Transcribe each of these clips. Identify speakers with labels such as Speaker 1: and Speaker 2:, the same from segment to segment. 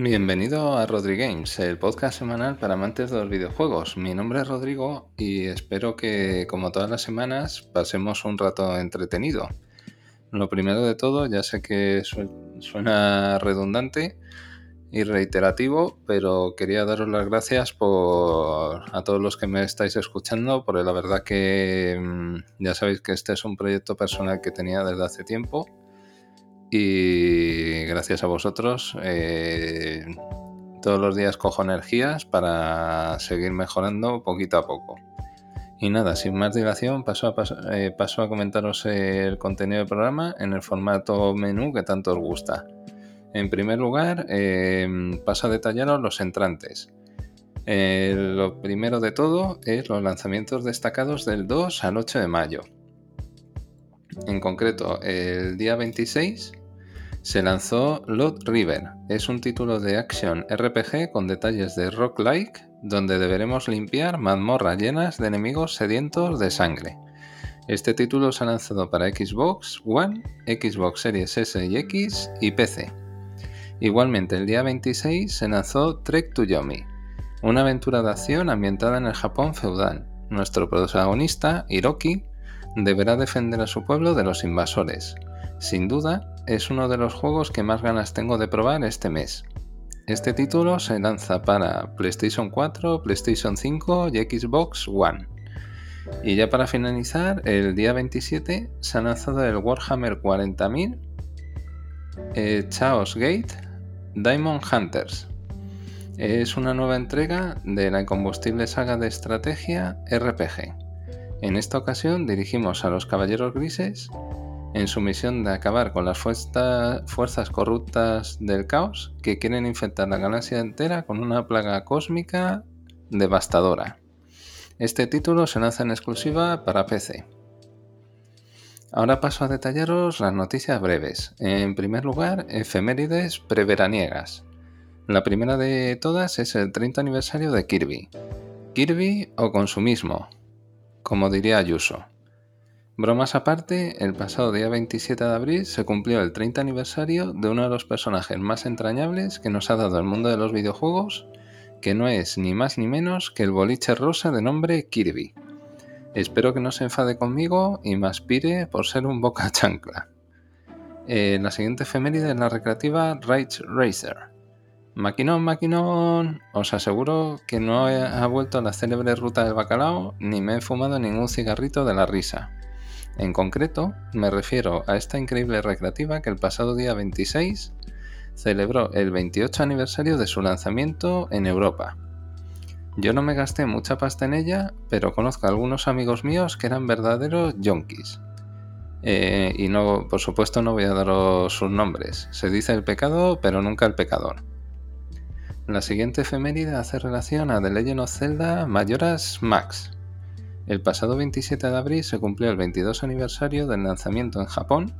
Speaker 1: Bienvenido a Games, el podcast semanal para amantes de los videojuegos. Mi nombre es Rodrigo y espero que, como todas las semanas, pasemos un rato entretenido. Lo primero de todo, ya sé que suena redundante y reiterativo, pero quería daros las gracias por a todos los que me estáis escuchando, porque la verdad que mm, ya sabéis que este es un proyecto personal que tenía desde hace tiempo y gracias a vosotros eh, todos los días cojo energías para seguir mejorando poquito a poco. Y nada, sin más dilación, paso a, eh, paso a comentaros el contenido del programa en el formato menú que tanto os gusta. En primer lugar, em, paso a detallaros los entrantes. Eh, lo primero de todo es los lanzamientos destacados del 2 al 8 de mayo. En concreto, el día 26 se lanzó Load River. Es un título de action RPG con detalles de rock-like donde deberemos limpiar mazmorras llenas de enemigos sedientos de sangre. Este título se ha lanzado para Xbox One, Xbox Series S y X y PC. Igualmente, el día 26 se lanzó Trek to Yomi, una aventura de acción ambientada en el Japón feudal. Nuestro protagonista, Hiroki, deberá defender a su pueblo de los invasores. Sin duda, es uno de los juegos que más ganas tengo de probar este mes. Este título se lanza para PlayStation 4, PlayStation 5 y Xbox One. Y ya para finalizar, el día 27 se ha lanzado el Warhammer 40.000 eh, Chaos Gate Diamond Hunters. Es una nueva entrega de la incombustible saga de estrategia RPG. En esta ocasión dirigimos a los Caballeros Grises en su misión de acabar con las fuerzas corruptas del caos que quieren infectar la galaxia entera con una plaga cósmica devastadora. Este título se lanza en exclusiva para PC. Ahora paso a detallaros las noticias breves. En primer lugar, efemérides preveraniegas. La primera de todas es el 30 aniversario de Kirby. Kirby o consumismo, como diría Ayuso. Bromas aparte, el pasado día 27 de abril se cumplió el 30 aniversario de uno de los personajes más entrañables que nos ha dado el mundo de los videojuegos, que no es ni más ni menos que el boliche rosa de nombre Kirby. Espero que no se enfade conmigo y me aspire por ser un boca chancla. Eh, la siguiente efeméride es la recreativa Rage Racer. Maquinón, maquinón, os aseguro que no ha vuelto a la célebre ruta del bacalao ni me he fumado ningún cigarrito de la risa. En concreto, me refiero a esta increíble recreativa que el pasado día 26 celebró el 28 aniversario de su lanzamiento en Europa. Yo no me gasté mucha pasta en ella, pero conozco a algunos amigos míos que eran verdaderos yonkis. Eh, y no, por supuesto, no voy a daros sus nombres. Se dice el pecado, pero nunca el pecador. La siguiente efeméride hace relación a The Legend of Zelda Majora's Max. El pasado 27 de abril se cumplió el 22 aniversario del lanzamiento en Japón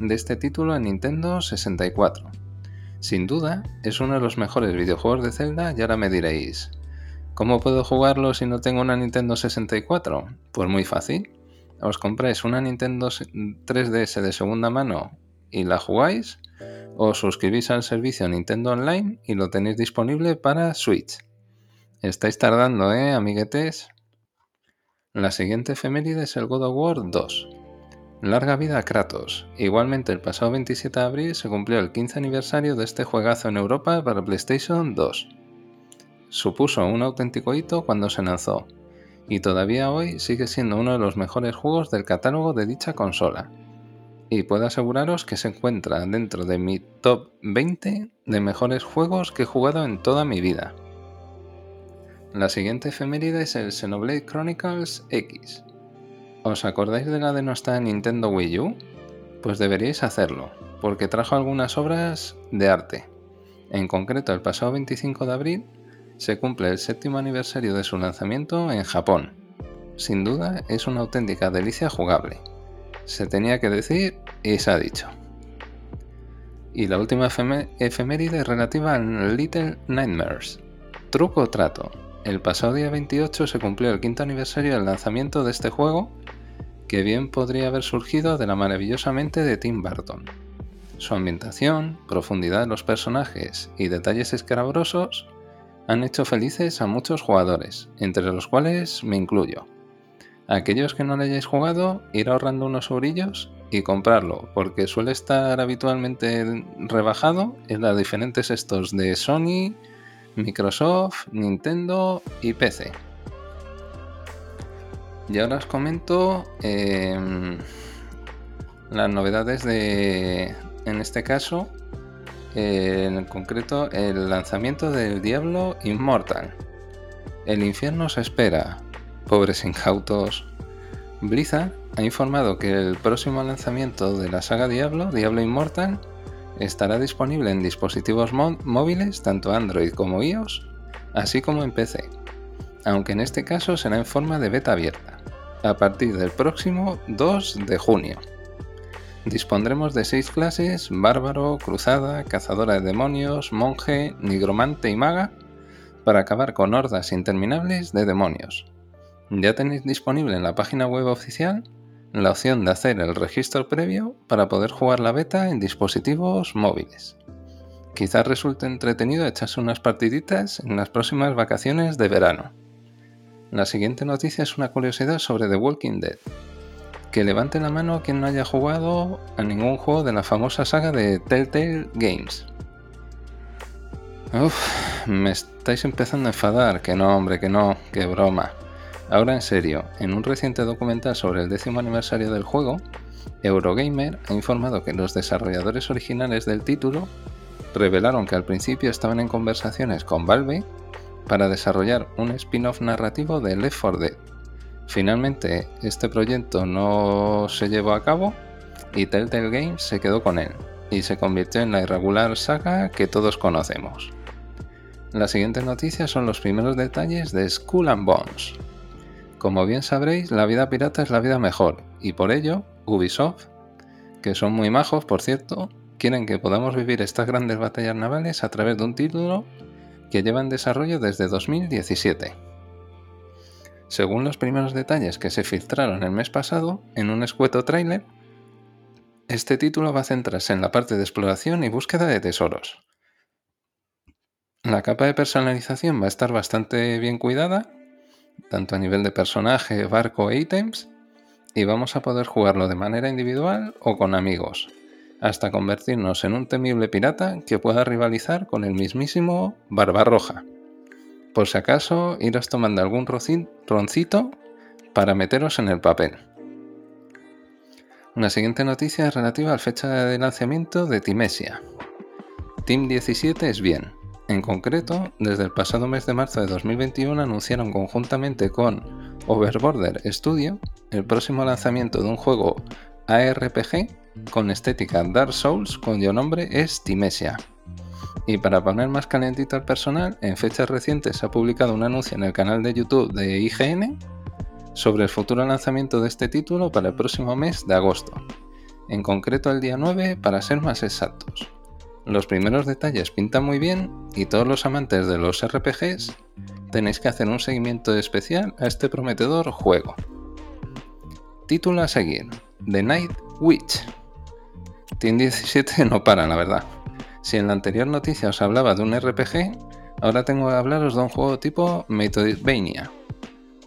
Speaker 1: de este título en Nintendo 64. Sin duda, es uno de los mejores videojuegos de Zelda y ahora me diréis, ¿Cómo puedo jugarlo si no tengo una Nintendo 64? Pues muy fácil. Os compráis una Nintendo 3DS de segunda mano y la jugáis, o suscribís al servicio Nintendo Online y lo tenéis disponible para Switch. Estáis tardando, ¿eh, amiguetes? La siguiente efeméride es el God of War 2. Larga vida a Kratos. Igualmente el pasado 27 de abril se cumplió el 15 aniversario de este juegazo en Europa para PlayStation 2 supuso un auténtico hito cuando se lanzó, y todavía hoy sigue siendo uno de los mejores juegos del catálogo de dicha consola. Y puedo aseguraros que se encuentra dentro de mi top 20 de mejores juegos que he jugado en toda mi vida. La siguiente efeméride es el Xenoblade Chronicles X. ¿Os acordáis de la de nuestra Nintendo Wii U? Pues deberíais hacerlo, porque trajo algunas obras de arte. En concreto, el pasado 25 de abril se cumple el séptimo aniversario de su lanzamiento en Japón. Sin duda es una auténtica delicia jugable. Se tenía que decir y se ha dicho. Y la última efeméride relativa a Little Nightmares. Truco o trato. El pasado día 28 se cumplió el quinto aniversario del lanzamiento de este juego, que bien podría haber surgido de la maravillosa mente de Tim Burton. su ambientación, profundidad de los personajes y detalles escabrosos han hecho felices a muchos jugadores, entre los cuales me incluyo. aquellos que no le hayáis jugado, ir ahorrando unos eurillos y comprarlo, porque suele estar habitualmente rebajado en las diferentes estos de Sony, Microsoft, Nintendo y PC. Y ahora os comento em, las novedades de, en este caso, en concreto, el lanzamiento del Diablo Immortal. El infierno se espera. Pobres incautos. Blizzard ha informado que el próximo lanzamiento de la saga Diablo, Diablo Immortal, estará disponible en dispositivos móviles, tanto Android como iOS, así como en PC, aunque en este caso será en forma de beta abierta, a partir del próximo 2 de junio. Dispondremos de seis clases, bárbaro, cruzada, cazadora de demonios, monje, nigromante y maga, para acabar con hordas interminables de demonios. Ya tenéis disponible en la página web oficial la opción de hacer el registro previo para poder jugar la beta en dispositivos móviles. Quizás resulte entretenido echarse unas partiditas en las próximas vacaciones de verano. La siguiente noticia es una curiosidad sobre The Walking Dead que levante la mano quien no haya jugado a ningún juego de la famosa saga de Telltale Games. Uf, me estáis empezando a enfadar, que no, hombre, que no, que broma. Ahora en serio, en un reciente documental sobre el décimo aniversario del juego, Eurogamer ha informado que los desarrolladores originales del título revelaron que al principio estaban en conversaciones con Valve para desarrollar un spin-off narrativo de Left 4 Dead Finalmente, este proyecto no se llevó a cabo y Telltale Games se quedó con él y se convirtió en la irregular saga que todos conocemos. Las siguientes noticias son los primeros detalles de Skull and Bones. Como bien sabréis, la vida pirata es la vida mejor y por ello Ubisoft, que son muy majos por cierto, quieren que podamos vivir estas grandes batallas navales a través de un título que lleva en desarrollo desde 2017. Según los primeros detalles que se filtraron el mes pasado en un escueto tráiler, este título va a centrarse en la parte de exploración y búsqueda de tesoros. La capa de personalización va a estar bastante bien cuidada, tanto a nivel de personaje, barco e ítems, y vamos a poder jugarlo de manera individual o con amigos, hasta convertirnos en un temible pirata que pueda rivalizar con el mismísimo Barbarroja. Por si acaso, iros tomando algún roncito para meteros en el papel. Una siguiente noticia es relativa a la fecha de lanzamiento de Timesia. Team 17 es bien. En concreto, desde el pasado mes de marzo de 2021 anunciaron conjuntamente con Overborder Studio el próximo lanzamiento de un juego ARPG con estética Dark Souls cuyo nombre es Timesia. Y para poner más calentito al personal, en fechas recientes ha publicado un anuncio en el canal de YouTube de IGN sobre el futuro lanzamiento de este título para el próximo mes de agosto, en concreto el día 9 para ser más exactos. Los primeros detalles pintan muy bien y todos los amantes de los RPGs tenéis que hacer un seguimiento especial a este prometedor juego. Título a seguir: The Night Witch. Team 17 no para, la verdad. Si en la anterior noticia os hablaba de un RPG, ahora tengo que hablaros de un juego tipo Metroidvania.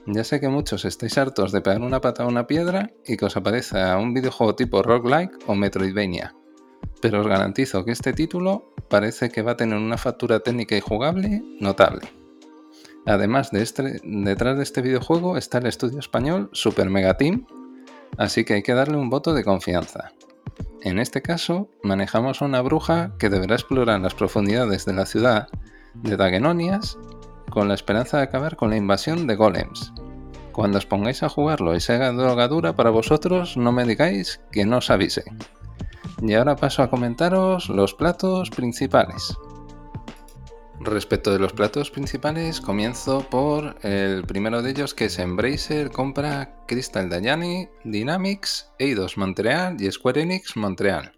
Speaker 1: Ya sé que muchos estáis hartos de pegar una pata a una piedra y que os aparezca un videojuego tipo roguelike o Metroidvania, pero os garantizo que este título parece que va a tener una factura técnica y jugable notable. Además de este, detrás de este videojuego está el estudio español Super Mega Team, así que hay que darle un voto de confianza. En este caso, manejamos una bruja que deberá explorar las profundidades de la ciudad de Dagenonias con la esperanza de acabar con la invasión de golems. Cuando os pongáis a jugarlo y sea drogadura para vosotros, no me digáis que no os avise. Y ahora paso a comentaros los platos principales. Respecto de los platos principales, comienzo por el primero de ellos que es Embracer compra Crystal Dynamics, Dynamics, Eidos Montreal y Square Enix Montreal.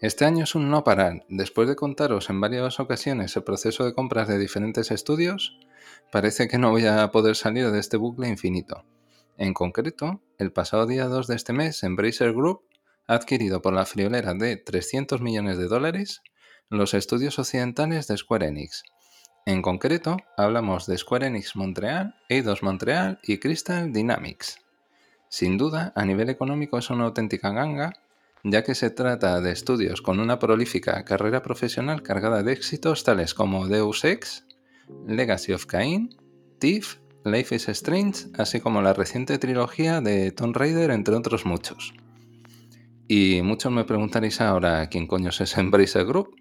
Speaker 1: Este año es un no parar. Después de contaros en varias ocasiones el proceso de compras de diferentes estudios, parece que no voy a poder salir de este bucle infinito. En concreto, el pasado día 2 de este mes, Embracer Group adquirido por la friolera de 300 millones de dólares los estudios occidentales de Square Enix. En concreto, hablamos de Square Enix Montreal, Eidos Montreal y Crystal Dynamics. Sin duda, a nivel económico es una auténtica ganga, ya que se trata de estudios con una prolífica carrera profesional cargada de éxitos tales como Deus Ex, Legacy of Cain, Thief, Life is Strange, así como la reciente trilogía de Tomb Raider, entre otros muchos. Y muchos me preguntaréis ahora quién coño es Embracer Group.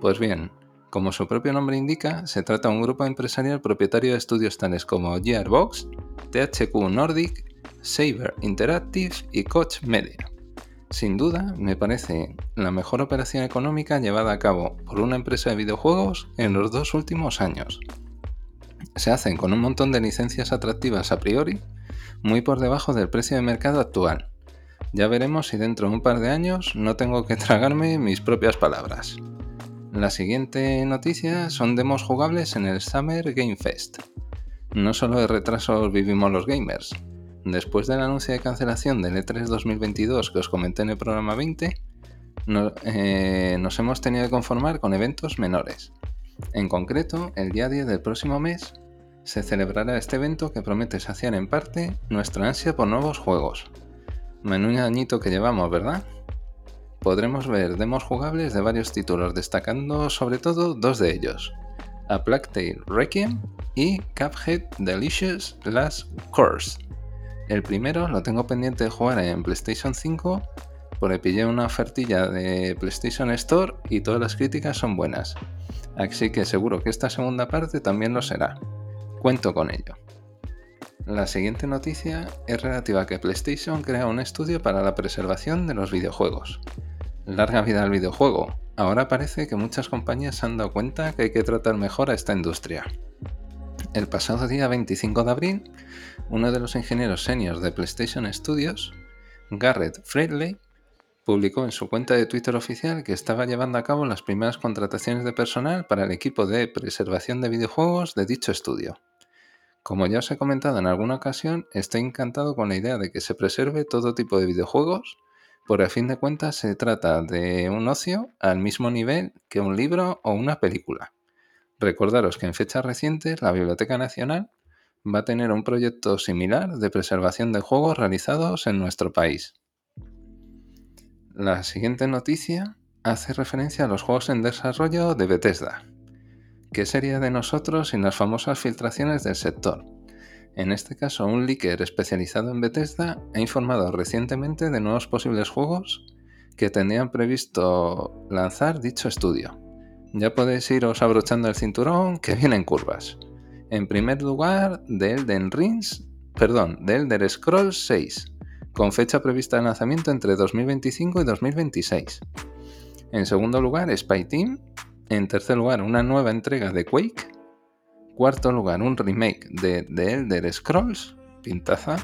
Speaker 1: Pues bien, como su propio nombre indica, se trata de un grupo empresarial propietario de estudios tales como Gearbox, THQ Nordic, Saber Interactive y Koch Media. Sin duda, me parece la mejor operación económica llevada a cabo por una empresa de videojuegos en los dos últimos años. Se hacen con un montón de licencias atractivas a priori, muy por debajo del precio de mercado actual. Ya veremos si dentro de un par de años no tengo que tragarme mis propias palabras. La siguiente noticia son demos jugables en el Summer Game Fest. No solo de retrasos vivimos los gamers, Después del anuncio de cancelación del E3 2022 que os comenté en el programa 20, eh, nos hemos tenido que conformar con eventos menores. En concreto, el día 10 del próximo mes se celebrará este evento que promete saciar en parte nuestra ansia por nuevos juegos. Menudo añito que llevamos, ¿verdad? Podremos ver demos jugables de varios títulos, destacando sobre todo dos de ellos: A Plague Tale Requiem y Cuphead Delicious Last Course. El primero lo tengo pendiente de jugar en PlayStation 5 porque pillé una ofertilla de PlayStation Store y todas las críticas son buenas. Así que seguro que esta segunda parte también lo será. Cuento con ello. La siguiente noticia es relativa a que PlayStation crea un estudio para la preservación de los videojuegos. Larga vida al videojuego. Ahora parece que muchas compañías se han dado cuenta que hay que tratar mejor a esta industria. El pasado día 25 de abril, uno de los ingenieros seniors de PlayStation Studios, Garrett Friedley, publicó en su cuenta de Twitter oficial que estaba llevando a cabo las primeras contrataciones de personal para el equipo de preservación de videojuegos de dicho estudio. Como ya os he comentado en alguna ocasión, estoy encantado con la idea de que se preserve todo tipo de videojuegos, porque a fin de cuentas se trata de un ocio al mismo nivel que un libro o una película. Recordaros que en fechas recientes la Biblioteca Nacional va a tener un proyecto similar de preservación de juegos realizados en nuestro país. La siguiente noticia hace referencia a los juegos en desarrollo de Bethesda. ¿Qué sería de nosotros sin las famosas filtraciones del sector? En este caso, un leaker especializado en Bethesda ha informado recientemente de nuevos posibles juegos que tenían previsto lanzar dicho estudio. Ya podéis iros abrochando el cinturón que vienen curvas. En primer lugar, de Elden Rings, perdón, de Elder Scrolls 6, con fecha prevista de lanzamiento entre 2025 y 2026. En segundo lugar, Spy Team. En tercer lugar, una nueva entrega de Quake. Cuarto lugar, un remake de The Elder Scrolls, pintaza.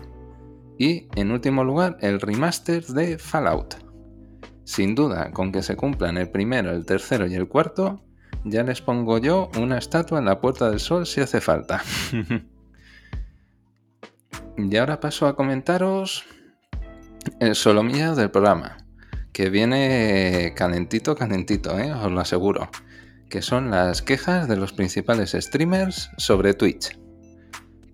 Speaker 1: Y en último lugar, el remaster de Fallout. Sin duda, con que se cumplan el primero, el tercero y el cuarto, ya les pongo yo una estatua en la Puerta del Sol si hace falta. y ahora paso a comentaros el solomillo del programa, que viene calentito, calentito, ¿eh? os lo aseguro, que son las quejas de los principales streamers sobre Twitch.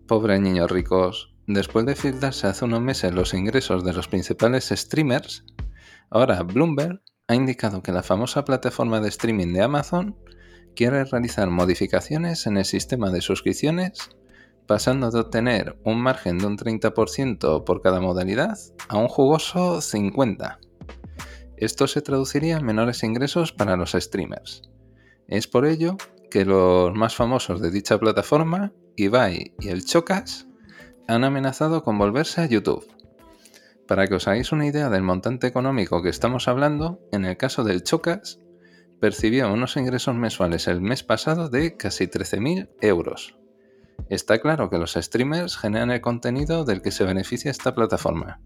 Speaker 1: Pobre niños ricos, después de filtrarse hace unos meses los ingresos de los principales streamers, Ahora, Bloomberg ha indicado que la famosa plataforma de streaming de Amazon quiere realizar modificaciones en el sistema de suscripciones, pasando de obtener un margen de un 30% por cada modalidad a un jugoso 50%. Esto se traduciría en menores ingresos para los streamers. Es por ello que los más famosos de dicha plataforma, Ibai y el Chocas, han amenazado con volverse a YouTube para que os hagáis una idea del montante económico que estamos hablando, en el caso del Chocas, percibió unos ingresos mensuales el mes pasado de casi 13.000 euros. Está claro que los streamers generan el contenido del que se beneficia esta plataforma,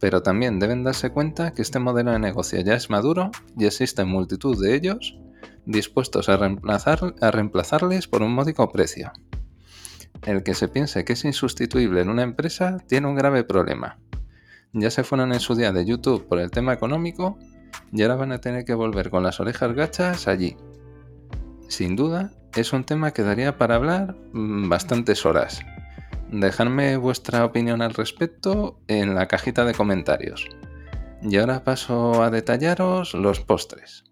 Speaker 1: pero también deben darse cuenta que este modelo de negocio ya es maduro y existen multitud de ellos dispuestos a, reemplazar, a reemplazarles por un módico precio. El que se piense que es insustituible en una empresa tiene un grave problema Ya se fueron en su día de YouTube por el tema económico y ahora van a tener que volver con las orejas gachas allí. Sin duda, es un tema que daría para hablar mm, bastantes horas. Dejadme vuestra opinión al respecto en la cajita de comentarios. Y ahora paso a detallaros los postres.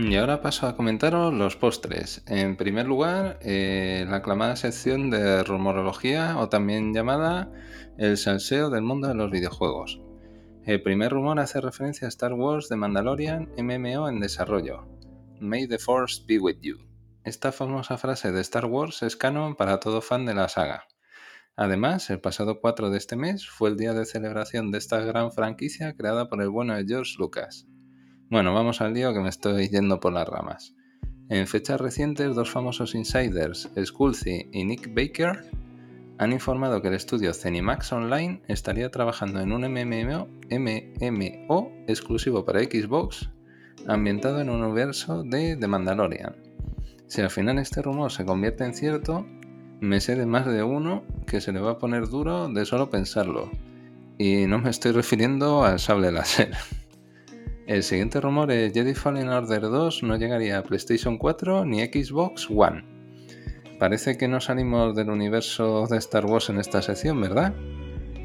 Speaker 1: Y ahora paso a comentaros los postres. En primer lugar, eh, la aclamada sección de rumorología o también llamada el salseo del mundo de los videojuegos. El primer rumor hace referencia a Star Wars The Mandalorian MMO en desarrollo. May the Force be with you. Esta famosa frase de Star Wars es canon para todo fan de la saga. Además, el pasado 4 de este mes fue el día de celebración de esta gran franquicia creada por el bueno de George Lucas. Bueno, vamos al lío que me estoy yendo por las ramas. En fechas recientes, dos famosos insiders, Scully y Nick Baker, han informado que el estudio Zenimax Online estaría trabajando en un MMO, MMO exclusivo para Xbox, ambientado en un universo de The Mandalorian. Si al final este rumor se convierte en cierto, me sé de más de uno que se le va a poner duro de solo pensarlo. Y no me estoy refiriendo al sable láser. El siguiente rumor es Jedi Fallen Order 2 no llegaría a PlayStation 4 ni Xbox One. Parece que no salimos del universo de Star Wars en esta sección, ¿verdad?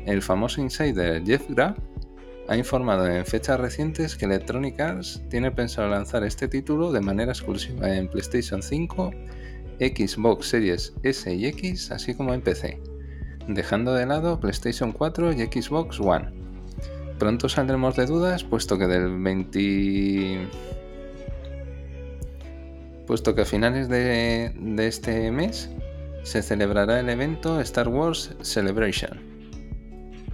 Speaker 1: El famoso insider Jeff Graff ha informado en fechas recientes que Electronic Arts tiene pensado lanzar este título de manera exclusiva en PlayStation 5 Xbox Series S y X, así como en PC, dejando de lado PlayStation 4 y Xbox One. Pronto saldremos de dudas, puesto que del 20... puesto que a finales de, de este mes se celebrará el evento Star Wars Celebration.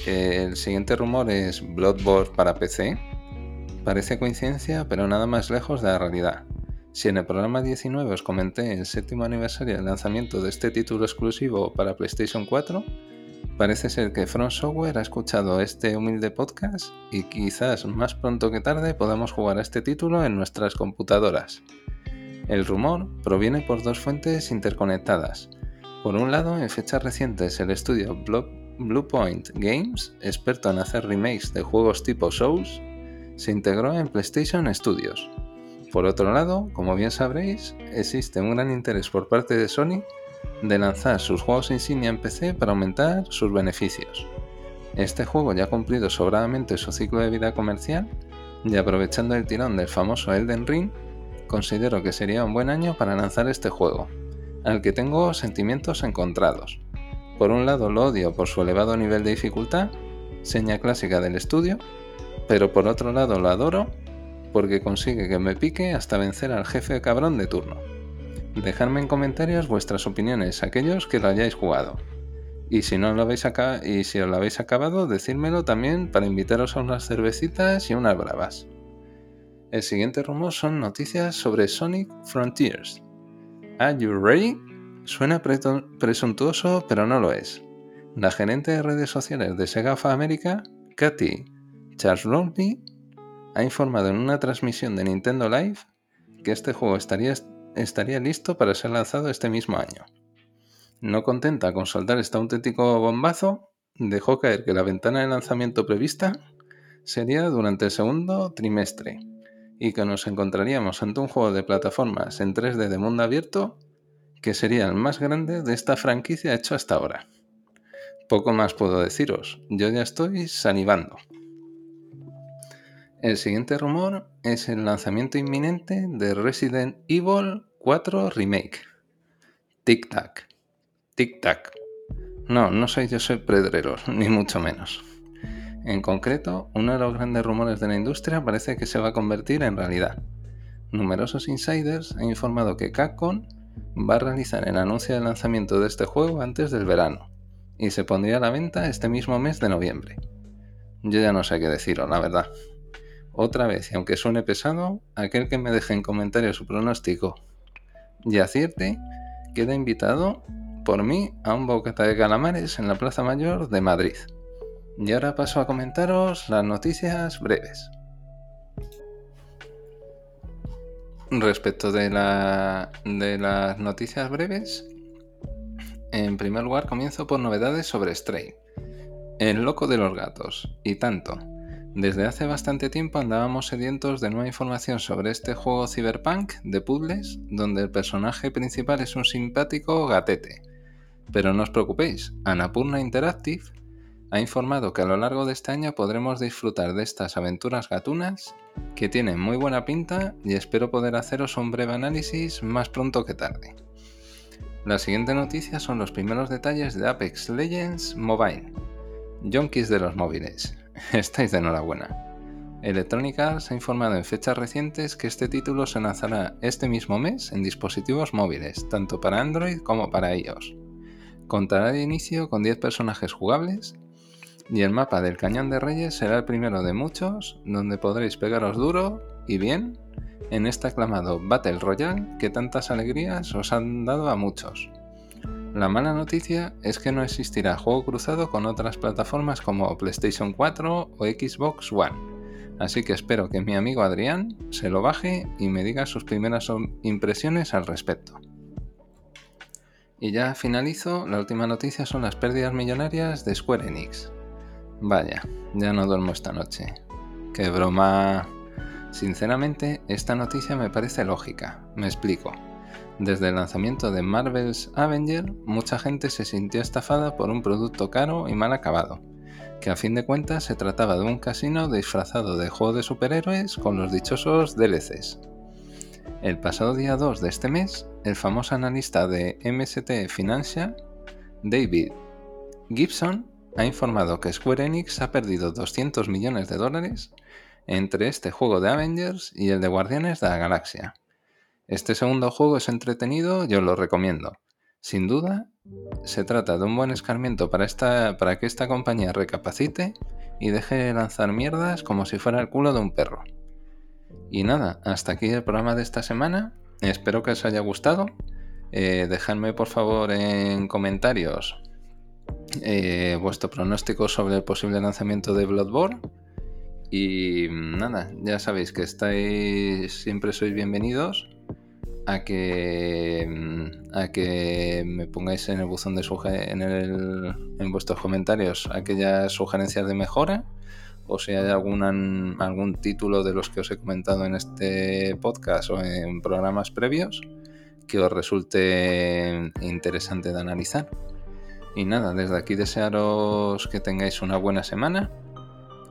Speaker 1: El siguiente rumor es Bloodborne para PC. Parece coincidencia, pero nada más lejos de la realidad. Si en el programa 19 os comenté el séptimo aniversario del lanzamiento de este título exclusivo para PlayStation 4, parece ser que Front Software ha escuchado este humilde podcast y quizás más pronto que tarde podamos jugar a este título en nuestras computadoras. El rumor proviene por dos fuentes interconectadas. Por un lado, en fechas recientes, el estudio Bluepoint Games, experto en hacer remakes de juegos tipo Souls, se integró en PlayStation Studios. Por otro lado, como bien sabréis, existe un gran interés por parte de Sony de lanzar sus juegos insignia en PC para aumentar sus beneficios. Este juego ya ha cumplido sobradamente su ciclo de vida comercial y aprovechando el tirón del famoso Elden Ring, considero que sería un buen año para lanzar este juego, al que tengo sentimientos encontrados. Por un lado lo odio por su elevado nivel de dificultad, seña clásica del estudio, pero por otro lado lo adoro porque consigue que me pique hasta vencer al jefe cabrón de turno. Dejadme en comentarios vuestras opiniones, aquellos que lo hayáis jugado. Y si no lo habéis os lo habéis acabado, decírmelo también para invitaros a unas cervecitas y unas bravas. El siguiente rumor son noticias sobre Sonic Frontiers. Are you ready? Suena presuntuoso, pero no lo es. La gerente de redes sociales de Sega of America, Katy Charloney, ha informado en una transmisión de Nintendo Live que este juego estaría, estaría listo para ser lanzado este mismo año. No contenta con soltar este auténtico bombazo, dejó caer que la ventana de lanzamiento prevista sería durante el segundo trimestre y que nos encontraríamos ante un juego de plataformas en 3D de mundo abierto que sería el más grande de esta franquicia hecho hasta ahora. Poco más puedo deciros, yo ya estoy salivando. El siguiente rumor es el lanzamiento inminente de Resident Evil 4 Remake. Tic Tac. Tic Tac. No, no soy yo soy predrero, ni mucho menos. En concreto, uno de los grandes rumores de la industria parece que se va a convertir en realidad. Numerosos insiders han informado que Capcom va a realizar el anuncio del lanzamiento de este juego antes del verano y se pondría a la venta este mismo mes de noviembre. Yo ya no sé qué deciros, la verdad. Otra vez, y aunque suene pesado, aquel que me deje en comentarios su pronóstico y acierte, queda invitado por mí a un bocata de calamares en la Plaza Mayor de Madrid. Y ahora paso a comentaros las noticias breves. Respecto de, de las noticias breves, en primer lugar comienzo por novedades sobre Stray. El loco de los gatos. Y tanto. Desde hace bastante tiempo andábamos sedientos de nueva información sobre este juego cyberpunk de puzzles, donde el personaje principal es un simpático gatete. Pero no os preocupéis, Anapurna Interactive ha informado que a lo largo de este año podremos disfrutar de estas aventuras gatunas que tienen muy buena pinta y espero poder haceros un breve análisis más pronto que tarde. La siguiente noticia son los primeros detalles de Apex Legends Mobile. Junkies de los móviles, estáis de enhorabuena. Electronic Arts ha informado en fechas recientes que este título se lanzará este mismo mes en dispositivos móviles, tanto para Android como para iOS. Contará de inicio con 10 personajes jugables y el mapa del Cañón de Reyes será el primero de muchos donde podréis pegaros duro y bien en este aclamado Battle Royale que tantas alegrías os han dado a muchos. La mala noticia es que no existirá juego cruzado con otras plataformas como PlayStation 4 o Xbox One, así que espero que mi amigo Adrián se lo baje y me diga sus primeras impresiones al respecto. Y ya finalizo, la última noticia son las pérdidas millonarias de Square Enix. Vaya, ya no duermo esta noche. Qué broma. Sinceramente, esta noticia me parece lógica. Me explico. Desde el lanzamiento de Marvel's Avenger, mucha gente se sintió estafada por un producto caro y mal acabado, que a fin de cuentas se trataba de un casino disfrazado de juego de superhéroes con los dichosos DLCs. El pasado día 2 de este mes, el famoso analista de MST Financial, David Gibson, ha informado que Square Enix ha perdido 200 millones de dólares entre este juego de Avengers y el de Guardianes de la Galaxia. Este segundo juego es entretenido y os lo recomiendo. Sin duda, se trata de un buen escarmiento para, esta, para que esta compañía recapacite y deje de lanzar mierdas como si fuera el culo de un perro. Y nada, hasta aquí el programa de esta semana. Espero que os haya gustado. Eh, dejadme por favor en comentarios eh, vuestro pronóstico sobre el posible lanzamiento de Bloodborne. Y nada, ya sabéis que estáis, siempre sois bienvenidos a que, a que me pongáis en el buzón de en, en vuestros comentarios aquellas sugerencias de mejora o si hay algún, algún título de los que os he comentado en este podcast o en programas previos que os resulte interesante de analizar. Y nada, desde aquí desearos que tengáis una buena semana.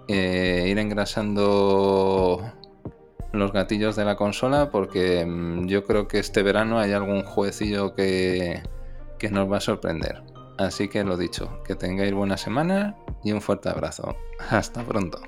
Speaker 1: Eh, ir engrasando los gatillos de la consola porque mm, yo creo que este verano hay algún juecillo que, que nos va a sorprender. Así que lo dicho, que tengáis buena semana y un fuerte abrazo. Hasta pronto.